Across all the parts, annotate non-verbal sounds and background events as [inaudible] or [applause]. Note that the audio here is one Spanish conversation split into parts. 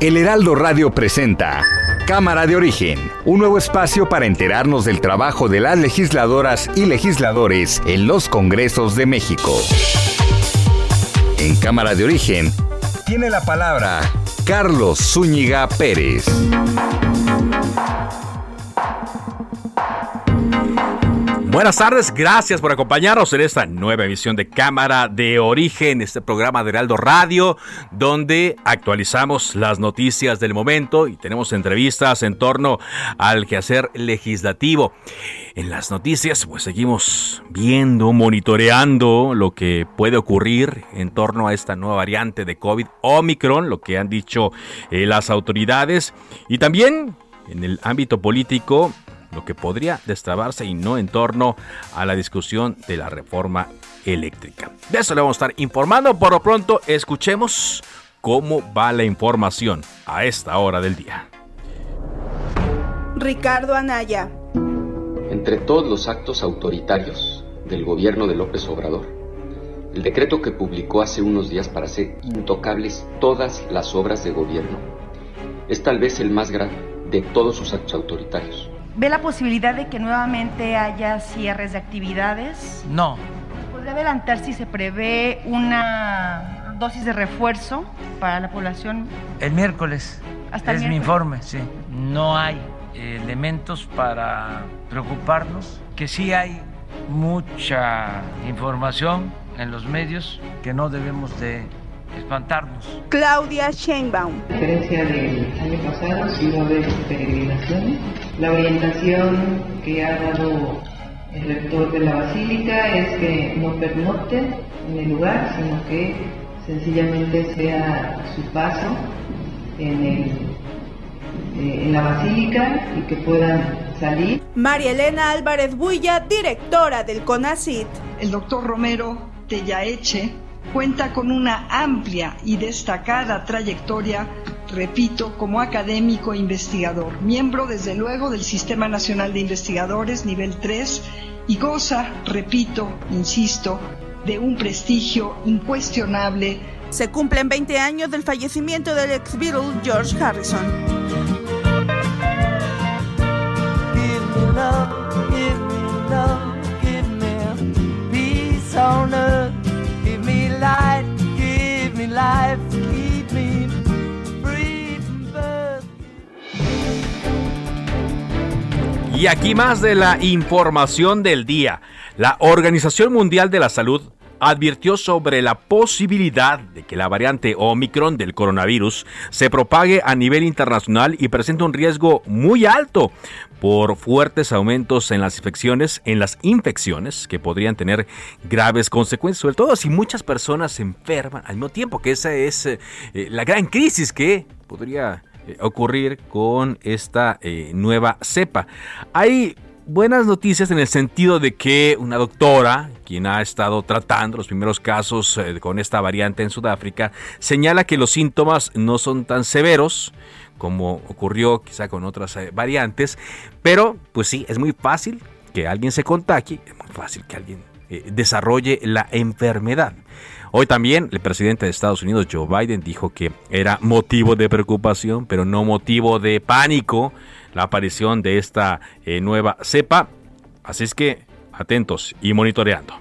El Heraldo Radio presenta Cámara de Origen, un nuevo espacio para enterarnos del trabajo de las legisladoras y legisladores en los Congresos de México. En Cámara de Origen tiene la palabra Carlos Zúñiga Pérez. Buenas tardes, gracias por acompañarnos en esta nueva emisión de Cámara de Origen, este programa de Heraldo Radio, donde actualizamos las noticias del momento y tenemos entrevistas en torno al quehacer legislativo. En las noticias, pues seguimos viendo, monitoreando lo que puede ocurrir en torno a esta nueva variante de COVID, Omicron, lo que han dicho eh, las autoridades, y también en el ámbito político, lo que podría destrabarse y no en torno a la discusión de la reforma eléctrica. De eso le vamos a estar informando. Por lo pronto, escuchemos cómo va la información a esta hora del día. Ricardo Anaya. Entre todos los actos autoritarios del gobierno de López Obrador, el decreto que publicó hace unos días para hacer intocables todas las obras de gobierno es tal vez el más grave de todos sus actos autoritarios. ¿Ve la posibilidad de que nuevamente haya cierres de actividades? No. ¿Podría adelantar si se prevé una dosis de refuerzo para la población? El miércoles. Hasta el es mi informe, sí. No hay elementos para preocuparnos, que sí hay mucha información en los medios que no debemos de espantarnos. Claudia Sheinbaum. A diferencia del año pasado, sí va a haber peregrinaciones. La orientación que ha dado el rector de la Basílica es que no pernocten en el lugar, sino que sencillamente sea su paso en, el, eh, en la Basílica y que puedan salir. María Elena Álvarez Builla, directora del CONACIT. El doctor Romero Tellaeche cuenta con una amplia y destacada trayectoria, repito, como académico e investigador, miembro desde luego del Sistema Nacional de Investigadores nivel 3 y goza, repito, insisto, de un prestigio incuestionable. Se cumplen 20 años del fallecimiento del ex Beatle George Harrison. Y aquí más de la información del día. La Organización Mundial de la Salud advirtió sobre la posibilidad de que la variante Omicron del coronavirus se propague a nivel internacional y presente un riesgo muy alto por fuertes aumentos en las infecciones, en las infecciones que podrían tener graves consecuencias, sobre todo si muchas personas se enferman al mismo tiempo, que esa es eh, la gran crisis que podría ocurrir con esta eh, nueva cepa. Hay buenas noticias en el sentido de que una doctora, quien ha estado tratando los primeros casos eh, con esta variante en Sudáfrica, señala que los síntomas no son tan severos como ocurrió quizá con otras eh, variantes, pero pues sí, es muy fácil que alguien se contagie, es muy fácil que alguien eh, desarrolle la enfermedad. Hoy también el presidente de Estados Unidos, Joe Biden, dijo que era motivo de preocupación, pero no motivo de pánico la aparición de esta eh, nueva cepa. Así es que atentos y monitoreando.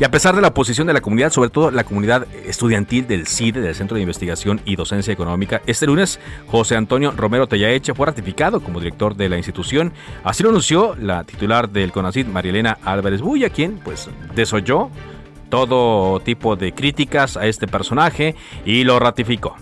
Y a pesar de la oposición de la comunidad, sobre todo la comunidad estudiantil del CIDE, del Centro de Investigación y Docencia Económica, este lunes José Antonio Romero Tellaeche fue ratificado como director de la institución. Así lo anunció la titular del CONACID, Marielena Álvarez Bulla, quien pues desoyó todo tipo de críticas a este personaje y lo ratificó.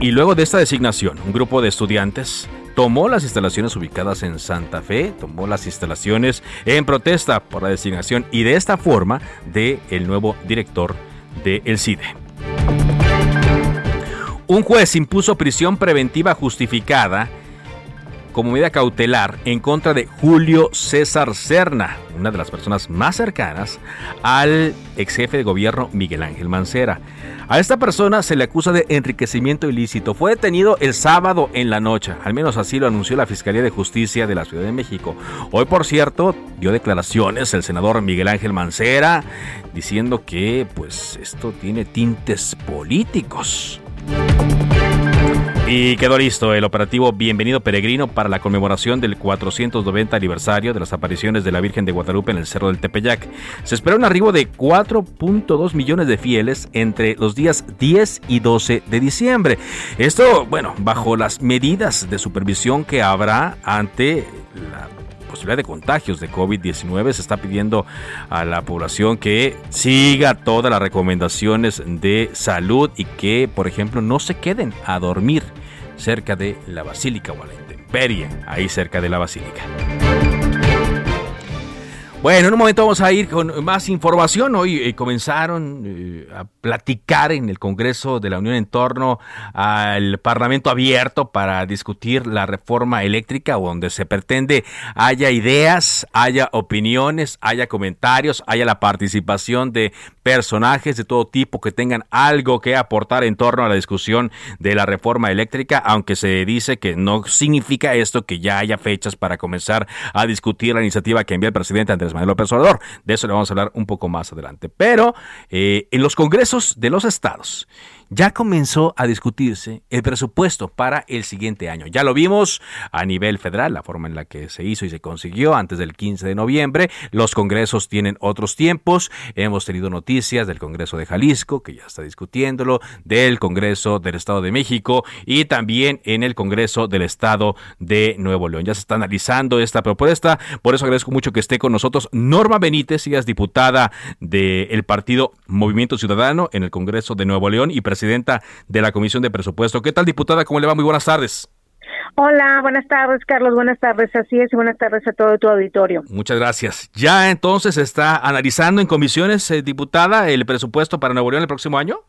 Y luego de esta designación, un grupo de estudiantes tomó las instalaciones ubicadas en Santa Fe, tomó las instalaciones en protesta por la designación y de esta forma de el nuevo director del el CIDE. Un juez impuso prisión preventiva justificada como medida cautelar en contra de Julio César Serna, una de las personas más cercanas al ex jefe de gobierno Miguel Ángel Mancera. A esta persona se le acusa de enriquecimiento ilícito. Fue detenido el sábado en la noche, al menos así lo anunció la Fiscalía de Justicia de la Ciudad de México. Hoy, por cierto, dio declaraciones el senador Miguel Ángel Mancera diciendo que pues esto tiene tintes políticos. Y quedó listo el operativo Bienvenido Peregrino para la conmemoración del 490 aniversario de las apariciones de la Virgen de Guadalupe en el Cerro del Tepeyac. Se espera un arribo de 4.2 millones de fieles entre los días 10 y 12 de diciembre. Esto, bueno, bajo las medidas de supervisión que habrá ante la posibilidad de contagios de COVID-19. Se está pidiendo a la población que siga todas las recomendaciones de salud y que, por ejemplo, no se queden a dormir cerca de la Basílica o a la intemperie, ahí cerca de la Basílica. Bueno, en un momento vamos a ir con más información. Hoy eh, comenzaron eh, a platicar en el Congreso de la Unión en torno al Parlamento abierto para discutir la reforma eléctrica, donde se pretende haya ideas, haya opiniones, haya comentarios, haya la participación de personajes de todo tipo que tengan algo que aportar en torno a la discusión de la reforma eléctrica, aunque se dice que no significa esto que ya haya fechas para comenzar a discutir la iniciativa que envía el presidente Andrés Manuel López. De eso le vamos a hablar un poco más adelante. Pero eh, en los congresos de los estados ya comenzó a discutirse el presupuesto para el siguiente año. Ya lo vimos a nivel federal, la forma en la que se hizo y se consiguió antes del 15 de noviembre. Los congresos tienen otros tiempos. Hemos tenido noticias del Congreso de Jalisco, que ya está discutiéndolo, del Congreso del Estado de México y también en el Congreso del Estado de Nuevo León. Ya se está analizando esta propuesta. Por eso agradezco mucho que esté con nosotros Norma Benítez, ella es diputada del partido Movimiento Ciudadano en el Congreso de Nuevo León y presidenta de la Comisión de Presupuesto. ¿Qué tal, diputada? ¿Cómo le va? Muy buenas tardes. Hola, buenas tardes, Carlos. Buenas tardes. Así es, y buenas tardes a todo tu auditorio. Muchas gracias. Ya entonces está analizando en comisiones, eh, diputada, el presupuesto para Nuevo León el próximo año.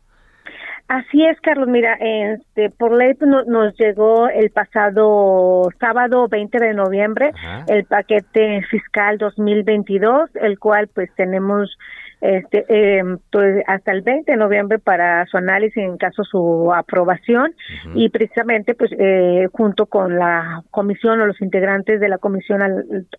Así es, Carlos. Mira, este, por ley pues, nos llegó el pasado sábado 20 de noviembre el paquete fiscal 2022, el cual pues tenemos este, eh, pues, hasta el 20 de noviembre para su análisis en caso su aprobación y precisamente pues eh, junto con la comisión o los integrantes de la comisión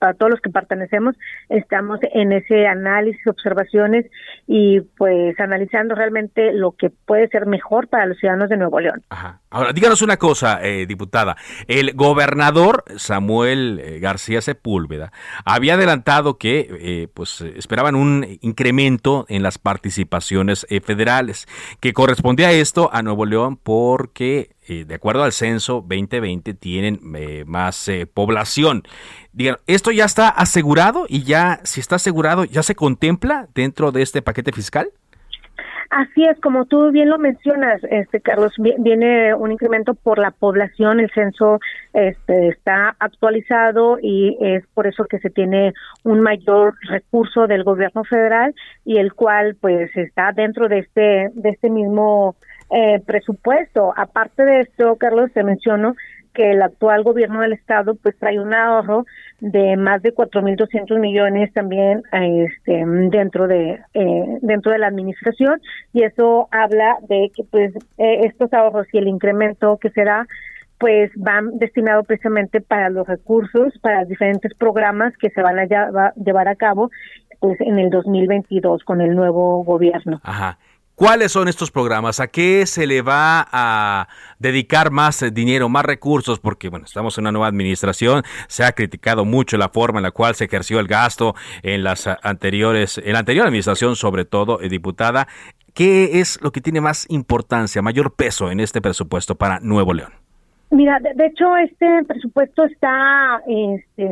a todos los que pertenecemos estamos en ese análisis observaciones y pues analizando realmente lo que puede ser mejor para los ciudadanos de Nuevo León. Ahora, díganos una cosa, eh, diputada. El gobernador Samuel eh, García Sepúlveda había adelantado que eh, pues esperaban un incremento en las participaciones federales, que correspondía a esto a Nuevo León porque, de acuerdo al censo 2020, tienen más población. Digan, ¿esto ya está asegurado? Y ya, si está asegurado, ¿ya se contempla dentro de este paquete fiscal? Así es, como tú bien lo mencionas, este Carlos, viene un incremento por la población, el censo este, está actualizado y es por eso que se tiene un mayor recurso del gobierno federal y el cual pues está dentro de este de este mismo eh, presupuesto. Aparte de esto, Carlos, te menciono que el actual gobierno del estado pues trae un ahorro de más de 4.200 millones también este, dentro de eh, dentro de la administración y eso habla de que pues eh, estos ahorros y el incremento que será pues van destinados precisamente para los recursos, para diferentes programas que se van a llevar a cabo pues en el 2022 con el nuevo gobierno. Ajá. ¿Cuáles son estos programas? ¿A qué se le va a dedicar más dinero, más recursos? Porque, bueno, estamos en una nueva administración, se ha criticado mucho la forma en la cual se ejerció el gasto en las anteriores, en la anterior administración, sobre todo, eh, diputada. ¿Qué es lo que tiene más importancia, mayor peso en este presupuesto para Nuevo León? Mira, de, hecho, este presupuesto está, este,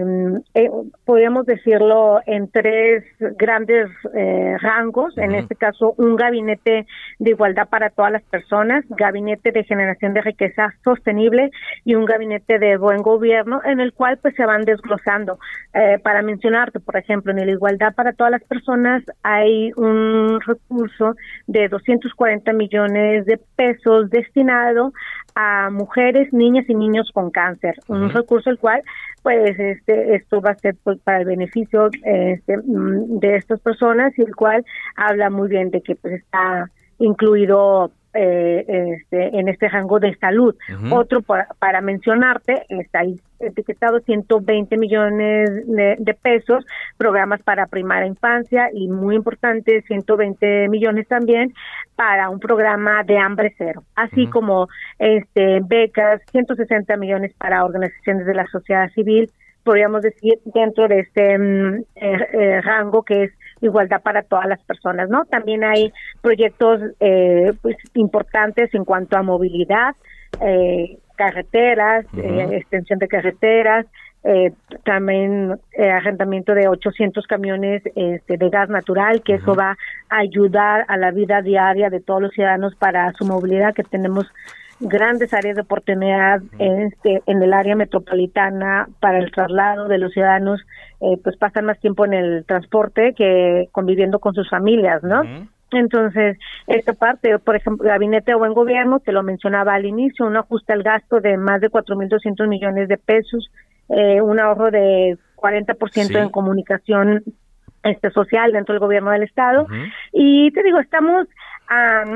eh, podríamos decirlo, en tres grandes eh, rangos. En este caso, un gabinete de igualdad para todas las personas, gabinete de generación de riqueza sostenible y un gabinete de buen gobierno, en el cual pues se van desglosando. Eh, para mencionarte, por ejemplo, en la igualdad para todas las personas hay un recurso de 240 millones de pesos destinado a mujeres, niñas y niños con cáncer, un recurso el cual pues este esto va a ser pues, para el beneficio este, mm, de estas personas y el cual habla muy bien de que pues está incluido eh, este, en este rango de salud. Otro para, mencionarte, está etiquetado 120 millones de, pesos, programas para primaria infancia y muy importante, 120 millones también para un programa de hambre cero, así como este becas, 160 millones para organizaciones de la sociedad civil, podríamos decir, dentro de este mm, eh, eh, rango que es igualdad para todas las personas, ¿no? También hay proyectos eh, pues, importantes en cuanto a movilidad, carreteras, extensión de carreteras, también arrendamiento de 800 camiones este, de gas natural, que eso va a ayudar a la vida diaria de todos los ciudadanos para su movilidad, que tenemos grandes áreas de oportunidad en, este, en el área metropolitana para el traslado de los ciudadanos, eh, pues pasan más tiempo en el transporte que conviviendo con sus familias, ¿no? Entonces, esta parte, por ejemplo, Gabinete de Buen Gobierno, te lo mencionaba al inicio, un ajuste al gasto de más de 4.200 millones de pesos, eh, un ahorro de 40% en comunicación este social dentro del gobierno del estado. Y te digo estamos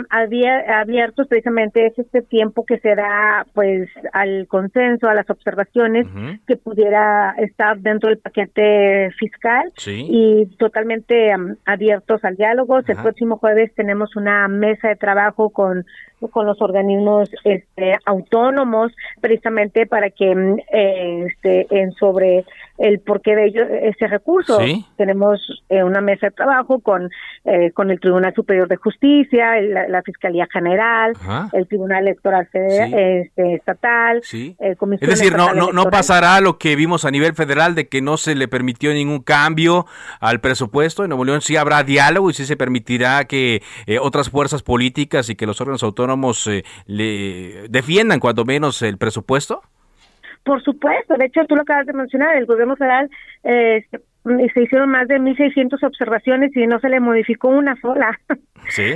abiertos precisamente es este tiempo que se da pues al consenso, a las observaciones que pudiera estar dentro del paquete fiscal y totalmente abiertos al diálogo. El próximo jueves tenemos una mesa de trabajo con con los organismos este, autónomos precisamente para que mm, este, en sobre el porqué de ello ese recurso. Tenemos eh, una mesa de trabajo con eh, con el Tribunal Superior de Justicia la, Fiscalía General el Tribunal Electoral este, Estatal eh, es decir no no no pasará lo que vimos a nivel federal de que no se le permitió ningún cambio al presupuesto. En Nuevo León sí habrá diálogo y sí se permitirá que otras fuerzas políticas y que los órganos autónomos eh, le defiendan cuando menos el presupuesto? Por supuesto, de hecho tú lo acabas de mencionar, el gobierno federal eh, se hicieron más de 1.600 observaciones y no se le modificó una sola. [laughs]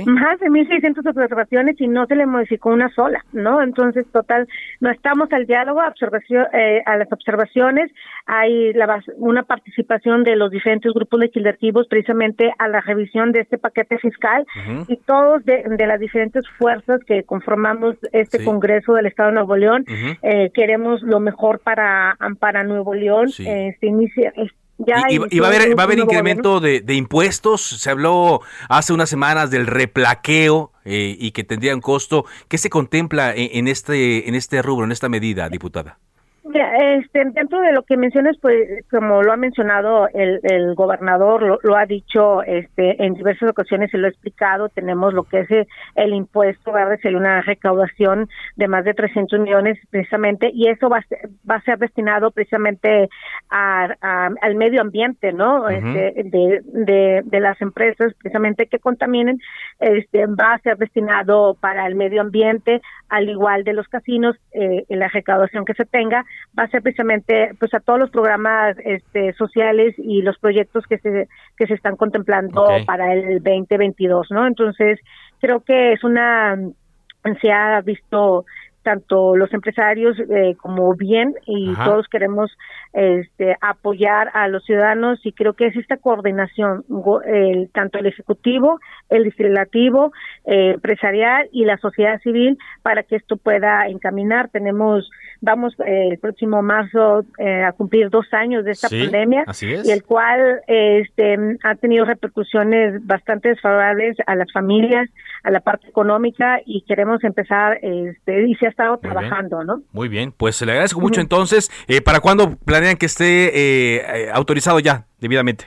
Más de 1.600 observaciones y no se le modificó una sola, ¿no? Entonces, total, no estamos al diálogo, observación, eh, a las observaciones, hay la, una participación de los diferentes grupos legislativos precisamente a la revisión de este paquete fiscal y todos de, las diferentes fuerzas que conformamos este Congreso del Estado de Nuevo León. Eh, queremos lo mejor para, para Nuevo León. Eh, se inicia, y, va a haber, va a haber incremento de, impuestos. Se habló hace unas semanas del replaqueo eh, y que tendría un costo. ¿Qué se contempla en, este, en este rubro, en esta medida, diputada? Este, dentro de lo que mencionas, pues como lo ha mencionado el, el gobernador, lo, ha dicho este, en diversas ocasiones, se lo ha explicado, tenemos lo que es el, impuesto va a recibir una recaudación de más de 300 millones precisamente y eso va a ser, va a ser destinado precisamente a, al medio ambiente, ¿no? este, de, de, de, las empresas precisamente que contaminen, este, va a ser destinado para el medio ambiente, al igual de los casinos, eh, la recaudación que se tenga va a ser precisamente pues a todos los programas este, sociales y los proyectos que se que se están contemplando para el 2022, ¿no? Entonces, creo que es una se ha visto tanto los empresarios eh, como bien y todos queremos este, apoyar a los ciudadanos y creo que es esta coordinación el, tanto el ejecutivo el legislativo eh, empresarial y la sociedad civil para que esto pueda encaminar. Tenemos vamos eh, el próximo marzo a cumplir dos años de esta pandemia y el cual este ha tenido repercusiones bastante desfavorables a las familias a la parte económica y queremos empezar este y se ha estado trabajando, ¿no? Muy bien, pues le agradezco mucho entonces. Eh, ¿Para cuándo planean que esté eh, eh, autorizado ya debidamente?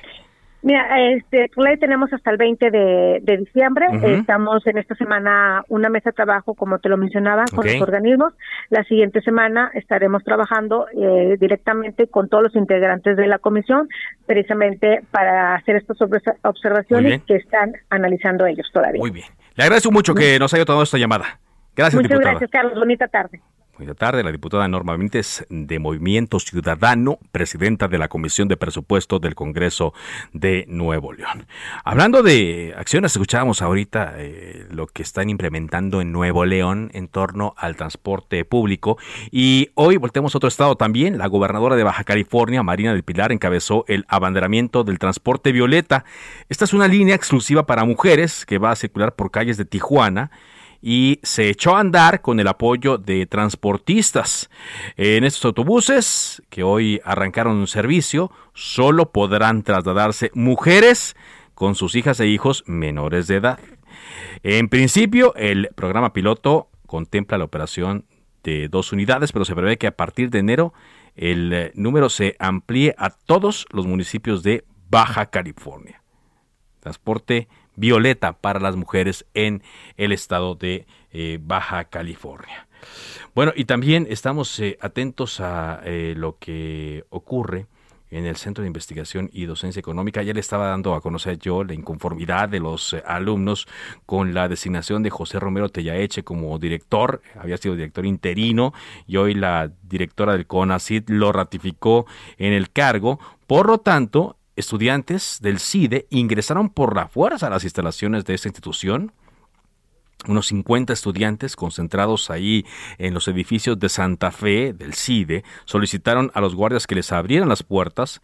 Mira, este, ley tenemos hasta el 20 de, de diciembre. Estamos en esta semana una mesa de trabajo, como te lo mencionaba, con los organismos. La siguiente semana estaremos trabajando eh, directamente con todos los integrantes de la comisión, precisamente para hacer estas observaciones que están analizando ellos todavía. Muy bien. Le agradezco mucho que nos haya tomado esta llamada. Gracias, Muchas gracias, Carlos. Bonita tarde. Buenas tarde, la diputada Norma Benítez de Movimiento Ciudadano, presidenta de la Comisión de Presupuesto del Congreso de Nuevo León. Hablando de acciones, escuchábamos ahorita eh, lo que están implementando en Nuevo León en torno al transporte público y hoy volteamos a otro estado también. La gobernadora de Baja California, Marina del Pilar, encabezó el abanderamiento del transporte violeta. Esta es una línea exclusiva para mujeres que va a circular por calles de Tijuana y se echó a andar con el apoyo de transportistas. En estos autobuses que hoy arrancaron un servicio, solo podrán trasladarse mujeres con sus hijas e hijos menores de edad. En principio, el programa piloto contempla la operación de dos unidades, pero se prevé que a partir de enero el eh, número se amplíe a todos los municipios de Baja California. Transporte violeta para las mujeres en el estado de eh, Baja California. Bueno, y también estamos eh, atentos a eh, lo que ocurre en el Centro de Investigación y Docencia Económica. Ya le estaba dando a conocer yo la inconformidad de los alumnos con la designación de José Romero Tellaeche como director. Había sido director interino y hoy la directora del CONACID lo ratificó en el cargo. Por lo tanto, estudiantes del CIDE ingresaron por la fuerza a las instalaciones de esta institución. Unos 50 estudiantes concentrados ahí en los edificios de Santa Fe del CIDE solicitaron a los guardias que les abrieran las puertas,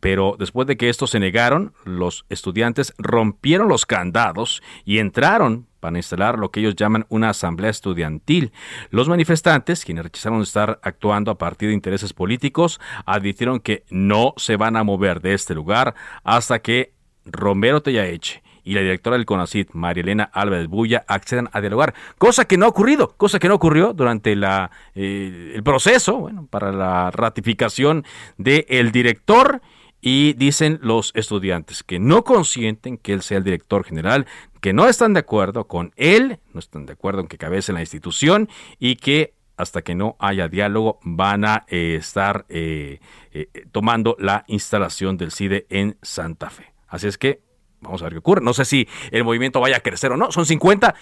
pero después de que estos se negaron, los estudiantes rompieron los candados y entraron para instalar lo que ellos llaman una asamblea estudiantil. Los manifestantes, quienes rechazaron estar actuando a partir de intereses políticos, advirtieron que no se van a mover de este lugar hasta que Romero Tellaeche y la directora del CONACID, María Elena Álvarez Bulla, accedan a dialogar, cosa que no ha ocurrido, cosa que no ocurrió durante eh, el proceso bueno, para la ratificación del director y dicen los estudiantes que no consienten que él sea el director general, que no están de acuerdo con él, no están de acuerdo en que cabece la institución y que hasta que no haya diálogo van a eh, estar eh, eh, tomando la instalación del CIDE en Santa Fe. Así es que vamos a ver qué ocurre. No sé si el movimiento vaya a crecer o no. Son 50,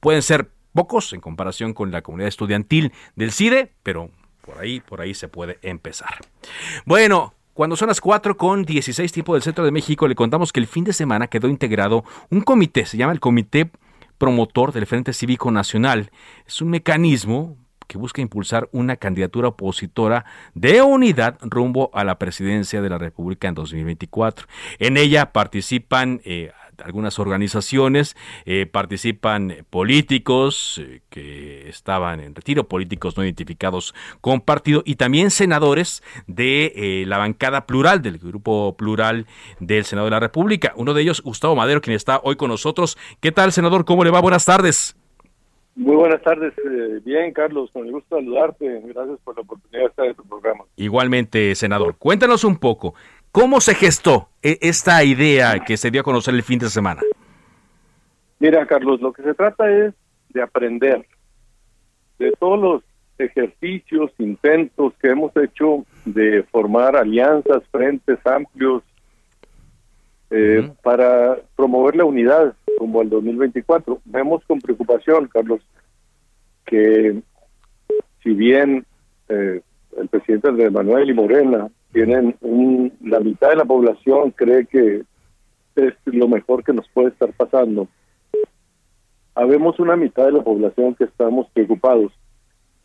pueden ser pocos en comparación con la comunidad estudiantil del CIDE, pero por ahí, por ahí se puede empezar. Bueno, cuando son las 4 con 16 tiempo del centro de México, le contamos que el fin de semana quedó integrado un comité, se llama el Comité Promotor del Frente Cívico Nacional. Es un mecanismo que busca impulsar una candidatura opositora de unidad rumbo a la presidencia de la República en 2024. En ella participan eh, algunas organizaciones, eh, participan políticos eh, que estaban en retiro, políticos no identificados con partido y también senadores de eh, la bancada plural, del grupo plural del Senado de la República. Uno de ellos, Gustavo Madero, quien está hoy con nosotros. ¿Qué tal, senador? ¿Cómo le va? Buenas tardes. Muy buenas tardes. bien, Carlos, con el gusto de saludarte. Gracias por la oportunidad de estar en tu programa. Igualmente, senador. Cuéntanos un poco. ¿Cómo se gestó e, esta idea que se dio a conocer el fin de semana? Mira, Carlos, lo que se trata es de aprender de todos los ejercicios, intentos que hemos hecho de formar alianzas, frentes amplios eh, para promover la unidad como el 2024. Vemos con preocupación, Carlos, que si bien eh, el presidente de Manuel y Morena tienen un, la mitad de la población cree que es lo mejor que nos puede estar pasando. Habemos una mitad de la población que estamos preocupados,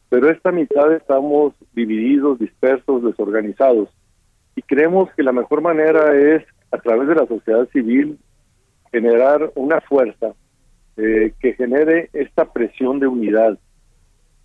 pero esta mitad estamos divididos, dispersos, desorganizados y creemos que la mejor manera es a través de la sociedad civil generar una fuerza eh, que genere esta presión de unidad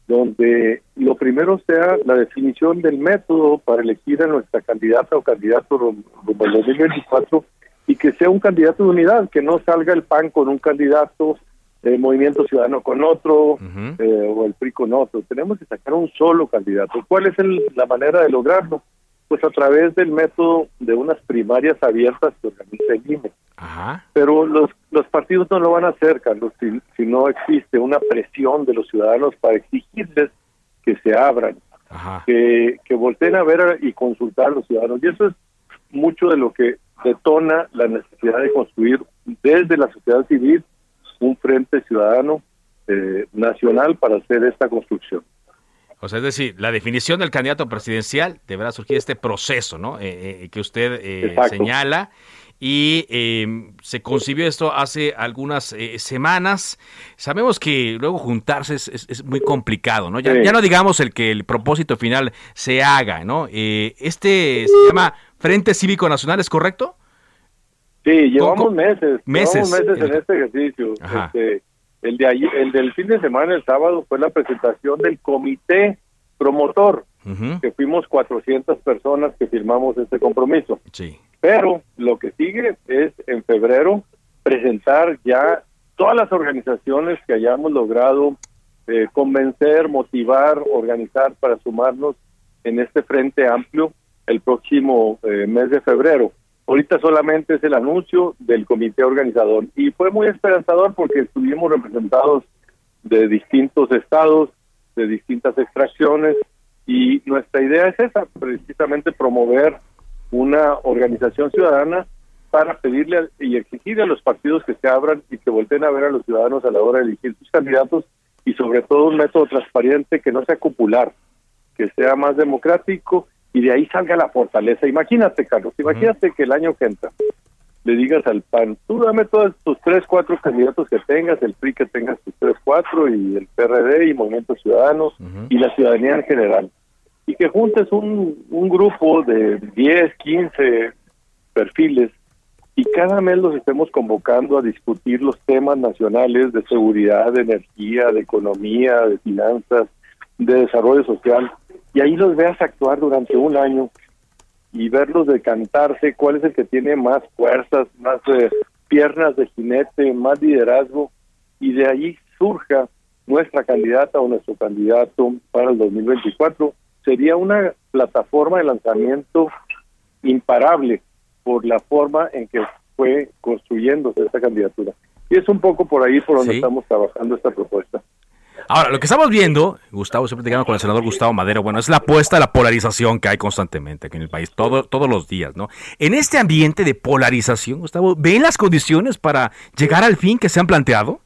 donde lo primero sea la definición del método para elegir a nuestra candidata o candidato rumbo al 2024 y que sea un candidato de unidad, que no salga el PAN con un candidato, el Movimiento Ciudadano con otro eh, o el PRI con otro. Tenemos que sacar un solo candidato. ¿Cuál es la manera de lograrlo? Pues a través del método de unas primarias abiertas que organiza el INE. Pero los, los partidos no lo van a hacer, Carlos, si, si no existe una presión de los ciudadanos para exigirles que se abran, que, que volteen a ver y consultar a los ciudadanos. Y eso es mucho de lo que detona la necesidad de construir desde la sociedad civil un frente ciudadano eh, nacional para hacer esta construcción. O sea, es decir, la definición del candidato presidencial deberá surgir este proceso, ¿no? Eh, eh, que usted señala y em, se concibió esto hace algunas eh, semanas. Sabemos que luego juntarse es, muy complicado, ¿no? Ya, no digamos el que el propósito final se haga, ¿no? Eh, este se llama Frente Cívico Nacional, ¿es correcto? Sí, llevamos meses, meses, meses en este ejercicio. Este, el de el del fin de semana, el sábado, fue la presentación del comité promotor, que fuimos 400 personas que firmamos este compromiso. Sí. Pero lo que sigue es en febrero presentar ya todas las organizaciones que hayamos logrado eh, convencer, motivar, organizar para sumarnos en este frente amplio el próximo eh, mes de febrero. Ahorita solamente es el anuncio del comité organizador y fue muy esperanzador porque estuvimos representados de distintos estados, de distintas extracciones y nuestra idea es esa, precisamente promover una organización ciudadana para pedirle y exigir a los partidos que se abran y que volteen a ver a los ciudadanos a la hora de elegir sus candidatos y sobre todo un método transparente que no sea popular, que sea más democrático y de ahí salga la fortaleza. Imagínate, Carlos, imagínate que el año que entra le digas al PAN, tú dame todos tus tres, cuatro candidatos que tengas, el PRI que tengas tus tres, cuatro, y el PRD y Movimiento Ciudadanos y la ciudadanía en general y que juntes un, grupo de 10, 15 perfiles y cada mes los estemos convocando a discutir los temas nacionales de seguridad, de energía, de economía, de finanzas, de desarrollo social, y ahí los veas actuar durante un año y verlos decantarse, cuál es el que tiene más fuerzas, más eh, piernas de jinete, más liderazgo, y de ahí surja nuestra candidata o nuestro candidato para el 2024 sería una plataforma de lanzamiento imparable por la forma en que fue construyéndose esta candidatura. Y es un poco por ahí por donde estamos trabajando esta propuesta. Ahora, lo que estamos viendo, Gustavo, siempre te con el senador Gustavo Madero, bueno, es la apuesta a la polarización que hay constantemente aquí en el país, todo, todos los días, ¿no? En este ambiente de polarización, Gustavo, ¿ven las condiciones para llegar al fin que se han planteado?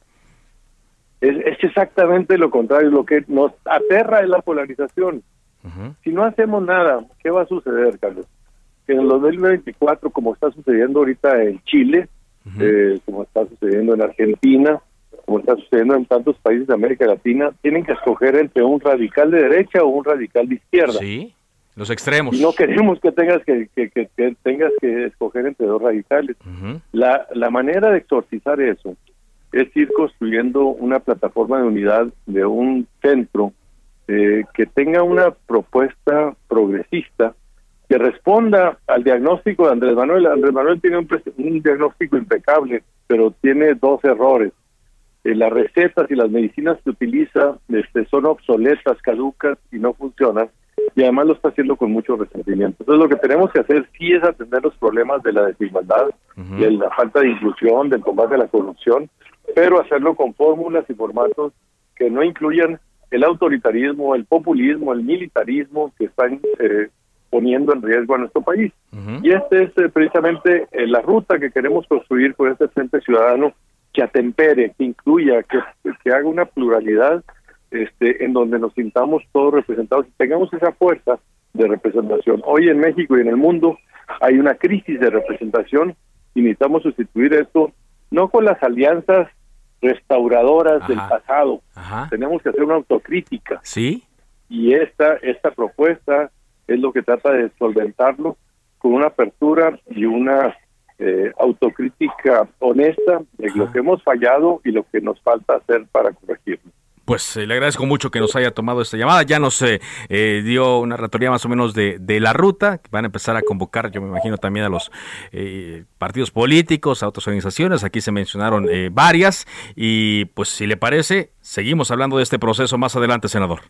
Es, es exactamente lo contrario, lo que nos aterra es la polarización. Si no hacemos nada, ¿qué va a suceder, Carlos? Que en el 2024, como está sucediendo ahorita en Chile, eh, como está sucediendo en Argentina, como está sucediendo en tantos países de América Latina, tienen que escoger entre un radical de derecha o un radical de izquierda. Sí, los extremos. Y no queremos que tengas que, que, tengas que escoger entre dos radicales. la, la manera de exorcizar eso es ir construyendo una plataforma de unidad de un centro eh, que tenga una propuesta progresista que responda al diagnóstico de Andrés Manuel. Andrés Manuel tiene un, diagnóstico impecable, pero tiene dos errores. Eh, las recetas y las medicinas que utiliza este, son obsoletas, caducas y no funcionan. Y además lo está haciendo con mucho resentimiento. Entonces lo que tenemos que hacer sí es atender los problemas de la desigualdad, de la falta de inclusión, del combate a la corrupción, pero hacerlo con fórmulas y formatos que no incluyan el autoritarismo, el populismo, el militarismo que están eh, poniendo en riesgo a nuestro país. Y esta es eh, precisamente eh, la ruta que queremos construir con este Frente Ciudadano que atempere, que incluya, que, que haga una pluralidad este, en donde nos sintamos todos representados y tengamos esa fuerza de representación. Hoy en México y en el mundo hay una crisis de representación y necesitamos sustituir esto no con las alianzas restauradoras del pasado. Tenemos que hacer una autocrítica. Sí. Y esta, esta propuesta es lo que trata de solventarlo con una apertura y una eh, autocrítica honesta de lo que hemos fallado y lo que nos falta hacer para corregirlo. Pues eh, le agradezco mucho que nos haya tomado esta llamada. Ya nos eh, eh, dio una ratoría más o menos de, de, la ruta. Van a empezar a convocar, yo me imagino, también a los partidos políticos, a otras organizaciones. Aquí se mencionaron varias. Y pues si le parece, seguimos hablando de este proceso más adelante, senador.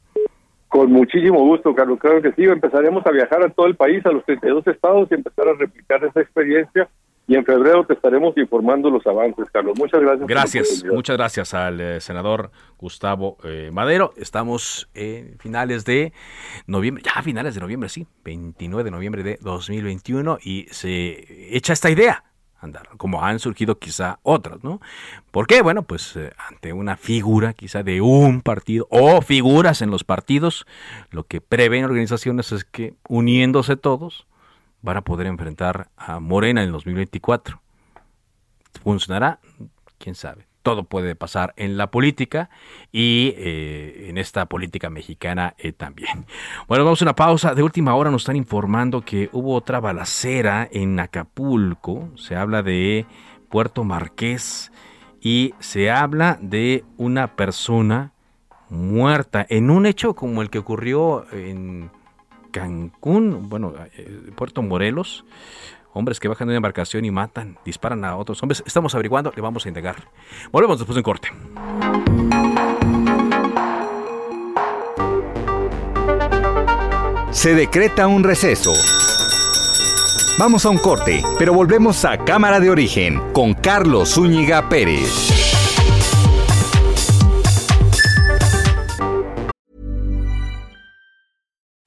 Con muchísimo gusto, Carlos. Creo que sí, empezaremos a viajar a todo el país, a los 32 estados y empezar a replicar esa experiencia. Y en febrero te estaremos informando los avances, Carlos. Muchas gracias. Gracias, muchas gracias al eh, senador Gustavo eh, Madero. Estamos en finales de noviembre, ya finales de noviembre, sí, 29 de noviembre de 2021 y se echa esta idea andar, como han surgido quizá otras, ¿no? ¿Por qué? Bueno, pues eh, ante una figura quizá de un partido o figuras en los partidos, lo que prevén organizaciones es que uniéndose todos van a poder enfrentar a Morena en el 2024. ¿Funcionará? ¿Quién sabe? todo puede pasar en la política y eh, en esta política mexicana eh, también. Bueno, vamos a una pausa. De última hora nos están informando que hubo otra balacera en Acapulco. Se habla de Puerto Marqués y se habla de una persona muerta en un hecho como el que ocurrió en Cancún, bueno, eh, Puerto Morelos hombres que bajan de una embarcación y matan, disparan a otros hombres. Estamos averiguando, le vamos a indagar. Volvemos después de un corte. Se decreta un receso. Vamos a un corte, pero volvemos a Cámara de Origen con Carlos Zúñiga Pérez.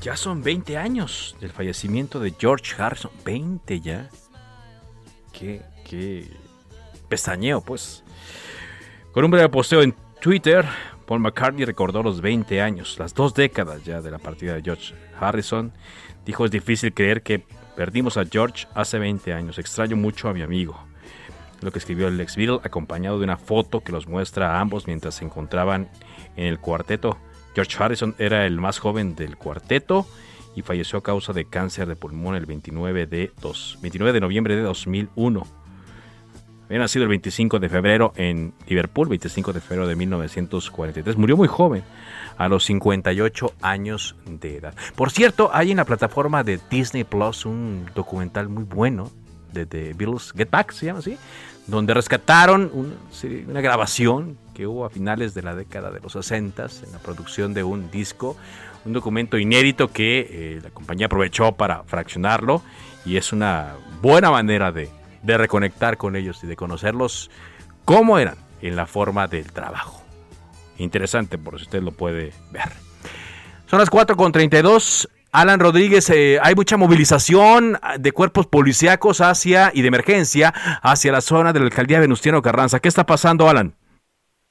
Ya son 20 años del fallecimiento de George Harrison. 20 ya. Qué, pestañeo, pues. Con un breve posteo en Twitter, Paul McCartney recordó los 20 años, las dos décadas ya de la partida de George Harrison. Dijo, es difícil creer que perdimos a George hace 20 años. Extraño mucho a mi amigo. Lo que escribió el ex Beatle, acompañado de una foto que los muestra a ambos mientras se encontraban en el cuarteto George Harrison era el más joven del cuarteto y falleció a causa de cáncer de pulmón el 29 de, 29 de noviembre de 2001. Había nacido el 25 de febrero en Liverpool, 25 de febrero de 1943. Murió muy joven, a los 58 años de edad. Por cierto, hay en la plataforma de Disney Plus un documental muy bueno de The Beatles, Get Back se llama así, donde rescataron una grabación que hubo a finales de la década de los 60 en la producción de un disco, un documento inédito que eh, la compañía aprovechó para fraccionarlo y es una buena manera de, de reconectar con ellos y de conocerlos cómo eran en la forma del trabajo. Interesante, por si usted lo puede ver. Son las 4.32. Alan Rodríguez, eh, hay mucha movilización de cuerpos policíacos hacia y de emergencia hacia la zona de la alcaldía Venustiano Carranza. ¿Qué está pasando, Alan?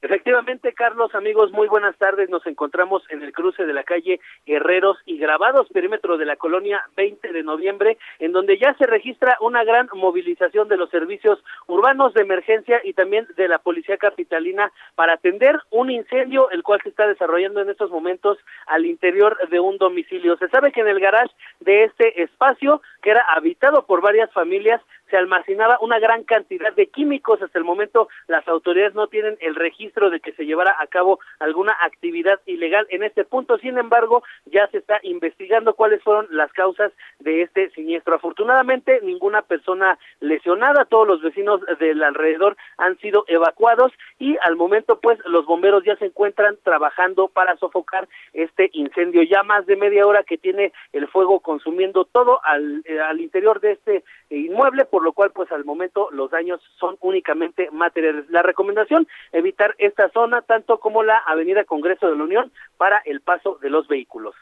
Efectivamente, Carlos, amigos, muy buenas tardes. Nos encontramos en el cruce de la calle Herreros y Grabados, perímetro de la colonia 20 de noviembre, en donde ya se registra una gran movilización de los servicios urbanos de emergencia y también de la policía capitalina para atender un incendio, el cual se está desarrollando en estos momentos al interior de un domicilio. Se sabe que en el garage de este espacio, que era habitado por varias familias, se almacenaba una gran cantidad de químicos. Hasta el momento las autoridades no tienen el registro de que se llevara a cabo alguna actividad ilegal en este punto. Sin embargo, ya se está investigando cuáles fueron las causas de este siniestro. Afortunadamente, ninguna persona lesionada. Todos los vecinos del alrededor han sido evacuados y al momento, pues, los bomberos ya se encuentran trabajando para sofocar este incendio. Ya más de media hora que tiene el fuego consumiendo todo al, eh, interior de este inmueble lo cual pues al momento los daños son únicamente materiales. La recomendación, evitar esta zona tanto como la Avenida Congreso de la Unión para el paso de los vehículos.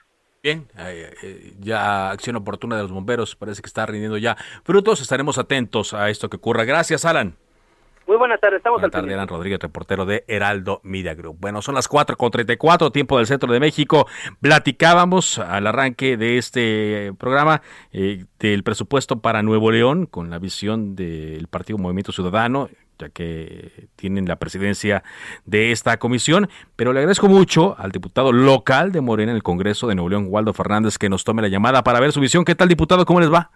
Bien, eh, ya acción oportuna de los bomberos, parece que está rindiendo ya frutos, estaremos atentos a esto que ocurra. Gracias, Alan. Muy buenas tardes, estamos Buenas tardes, Alan Rodríguez, reportero de Heraldo Media Group. Bueno, son las 4 con 34, tiempo del centro de México. Platicábamos al arranque de este programa eh, del presupuesto para Nuevo León con la visión del Partido Movimiento Ciudadano ya que tienen la presidencia de esta comisión, pero le agradezco mucho al diputado local de Morena en el Congreso de Nuevo León, Waldo Fernández, que nos tome la llamada para ver su visión. ¿Qué tal, diputado? ¿Cómo les va?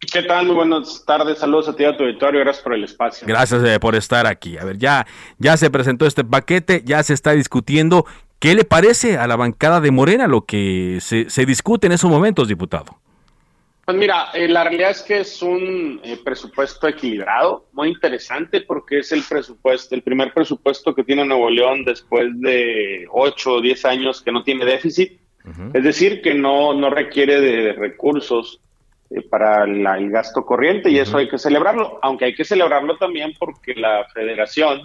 ¿Qué tal? Muy buenas tardes, saludos a ti a tu auditorio, gracias por el espacio. Gracias eh, por estar aquí. A ver, ya, ya se presentó este paquete, ya se está discutiendo. ¿Qué le parece a la bancada de Morena lo que se, se discute en esos momentos, diputado? Pues mira, eh, la realidad es que es un eh, presupuesto equilibrado, muy interesante porque es el presupuesto, el primer presupuesto que tiene Nuevo León después de 8 o 10 años que no tiene déficit. Es decir, que no, no requiere de recursos eh, para el gasto corriente y eso hay que celebrarlo, aunque hay que celebrarlo también porque la federación,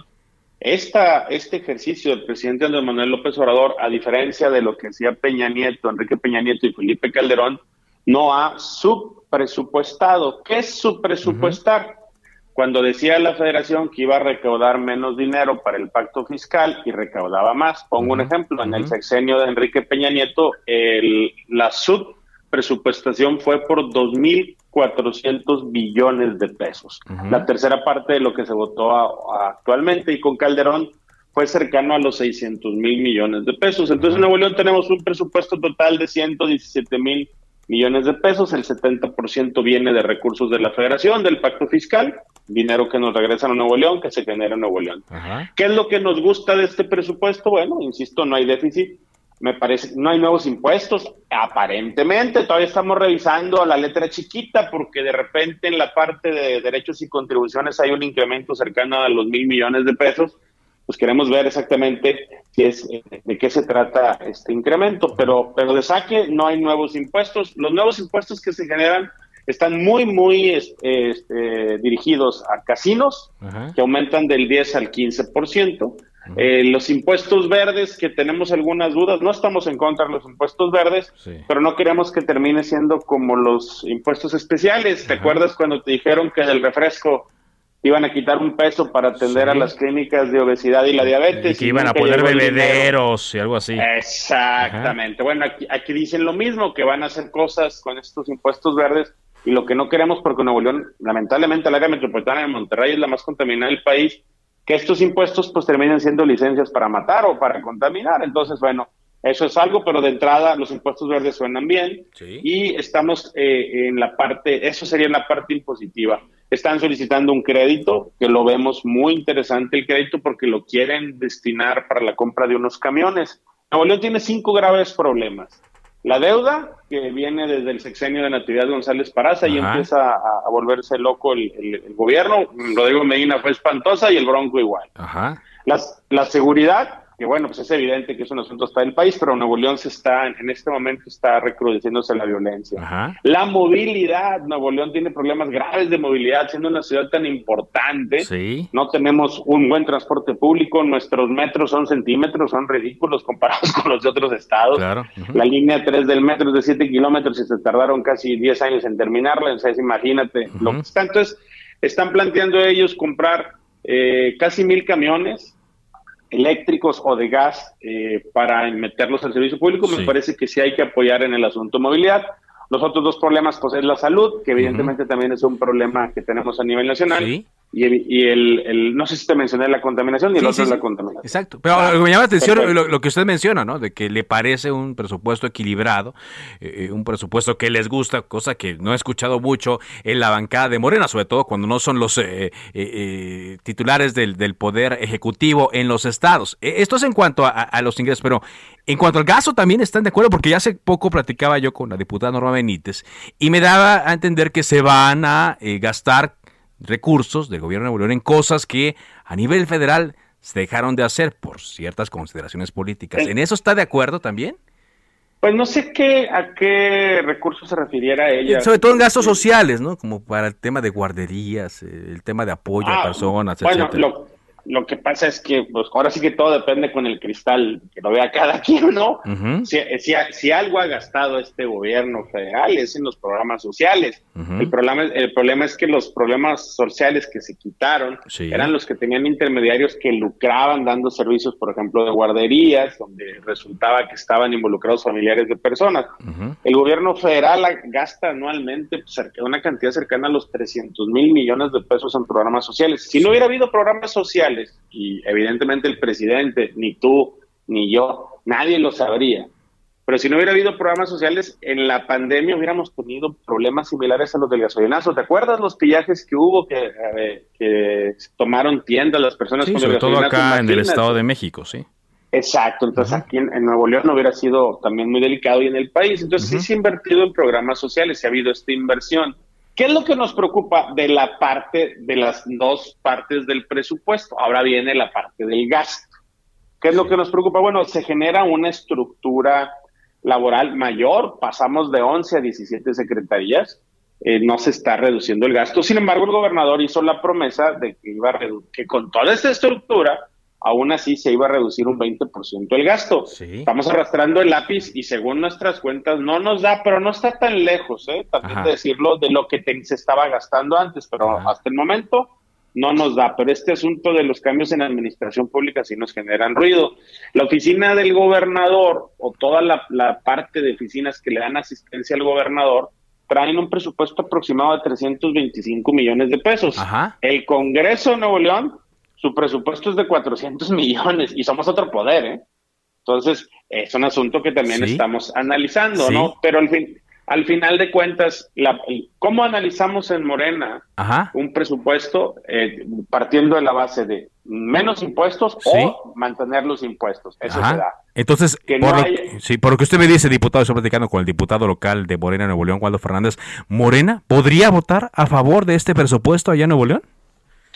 esta, este ejercicio del presidente Andrés Manuel López Obrador, a diferencia de lo que hacía Peña Nieto, Enrique Peña Nieto y Felipe Calderón, no ha subpresupuestado. ¿Qué es subpresupuestar? Cuando decía la federación que iba a recaudar menos dinero para el pacto fiscal y recaudaba más, pongo un ejemplo, en el sexenio de Enrique Peña Nieto, el, la sub presupuestación fue por 2.400 billones de pesos, la tercera parte de lo que se votó actualmente y con Calderón fue cercano a los 600 mil millones de pesos. Entonces en Nuevo León tenemos un presupuesto total de 117 mil millones de pesos, el 70% viene de recursos de la federación, del pacto fiscal, dinero que nos regresan a Nuevo León, que se genera en Nuevo León. ¿Qué es lo que nos gusta de este presupuesto? Bueno, insisto, no hay déficit, me parece, no hay nuevos impuestos, aparentemente todavía estamos revisando a la letra chiquita porque de repente en la parte de derechos y contribuciones hay un incremento cercano a los mil millones de pesos, pues queremos ver exactamente es, de qué se trata este incremento, pero, pero de saque no hay nuevos impuestos, los nuevos impuestos que se generan están muy, muy este, dirigidos a casinos, que aumentan del 10 al 15%, eh, los impuestos verdes, que tenemos algunas dudas, no estamos en contra de los impuestos verdes, pero no queremos que termine siendo como los impuestos especiales. ¿Te acuerdas cuando te dijeron que del refresco iban a quitar un peso para atender a las clínicas de obesidad y la diabetes? Y que iban a poner bebederos y algo así. Exactamente. Bueno, aquí, aquí dicen lo mismo, que van a hacer cosas con estos impuestos verdes y lo que no queremos, porque Nuevo León, lamentablemente, el área metropolitana de Monterrey es la más contaminada del país que estos impuestos pues terminen siendo licencias para matar o para contaminar. Entonces, bueno, eso es algo, pero de entrada los impuestos verdes suenan bien y estamos eh, en la parte, eso sería la parte impositiva. Están solicitando un crédito, que lo vemos muy interesante el crédito porque lo quieren destinar para la compra de unos camiones. Nuevo León tiene cinco graves problemas. La deuda, que viene desde el sexenio de Natividad González Paraza y empieza a, volverse loco el, gobierno. Rodrigo Medina fue espantosa y el Bronco igual. la seguridad, que bueno, pues es evidente que es un asunto hasta del país, pero Nuevo León se está, en este momento está recrudeciéndose la violencia. La movilidad, Nuevo León tiene problemas graves de movilidad, siendo una ciudad tan importante. No tenemos un buen transporte público, nuestros metros son centímetros, son ridículos comparados [laughs] con los de otros estados. La línea 3 del metro es de 7 kilómetros y se tardaron casi 10 años en terminarla, entonces imagínate lo que está. Entonces, están planteando ellos comprar eh, casi mil camiones eléctricos o de gas eh, para meterlos al servicio público, me parece que sí hay que apoyar en el asunto movilidad. Los otros dos problemas, pues es la salud, que evidentemente también es un problema que tenemos a nivel nacional. Y, el, no sé si te mencioné la contaminación y el otro es la contaminación. Exacto. Pero me llama la atención lo, que usted menciona, ¿no? De que le parece un presupuesto equilibrado, eh, un presupuesto que les gusta, cosa que no he escuchado mucho en la bancada de Morena, sobre todo cuando no son los eh, eh, titulares del, Poder Ejecutivo en los estados. Esto es en cuanto a, a, los ingresos, pero en cuanto al gasto también están de acuerdo, porque ya hace poco platicaba yo con la diputada Norma Benítez y me daba a entender que se van a gastar recursos del gobierno de Nuevo León en cosas que a nivel federal se dejaron de hacer por ciertas consideraciones políticas. ¿En eso está de acuerdo también? Pues no sé qué, a qué recursos se refiriera ella. Sobre todo en gastos sociales, ¿no? Como para el tema de guarderías, eh, el tema de apoyo a ah, personas, bueno, Lo, lo que pasa es que, pues ahora sí que todo depende con el cristal que lo vea cada [laughs] quien, ¿no? si, si, algo ha gastado este gobierno federal es en los programas sociales. el, problema, el problema es que los problemas sociales que se quitaron eran los que tenían intermediarios que lucraban dando servicios, por ejemplo, de guarderías, donde resultaba que estaban involucrados familiares de personas. El gobierno federal gasta anualmente una cantidad cercana a los 300 mil millones de pesos en programas sociales. Si no hubiera habido programas sociales, y evidentemente el presidente, ni tú, ni yo, nadie lo sabría. Pero si no hubiera habido programas sociales, en la pandemia hubiéramos tenido problemas similares a los del gasolinazo. ¿Te acuerdas los pillajes que hubo que, tomaron tiendas las personas sí, sobre todo acá en el Estado de México, sí. Exacto, entonces aquí en, Nuevo León hubiera sido también muy delicado y en el país. Entonces sí se ha invertido en programas sociales, se ha habido esta inversión. ¿Qué es lo que nos preocupa de la parte, de las dos partes del presupuesto? Ahora viene la parte del gasto. ¿Qué es lo que nos preocupa? Bueno, se genera una estructura laboral mayor, pasamos de 11 a 17 secretarías, eh, no se está reduciendo el gasto. Sin embargo, el gobernador hizo la promesa de que iba a que con toda esta estructura aún así se iba a reducir un 20% el gasto. Estamos arrastrando el lápiz y según nuestras cuentas no nos da, pero no está tan lejos, ¿eh? también de decirlo, de lo que se estaba gastando antes, pero hasta el momento no nos da. Pero este asunto de los cambios en la administración pública sí nos generan ruido. La oficina del gobernador o toda la, parte de oficinas que le dan asistencia al gobernador traen un presupuesto aproximado de 325 millones de pesos. El Congreso de Nuevo León su presupuesto es de 400 [laughs] millones y somos otro poder, ¿eh? Entonces, es un asunto que también estamos analizando, ¿no? Pero al fin, al final de cuentas, la, ¿cómo analizamos en Morena un presupuesto eh, partiendo de la base de menos impuestos o mantener los impuestos? Eso se da. Entonces, por, lo, sí, por lo que usted me dice, diputado, estoy platicando con el diputado local de Morena, Nuevo León, Waldo Fernández, ¿Morena podría votar a favor de este presupuesto allá en Nuevo León?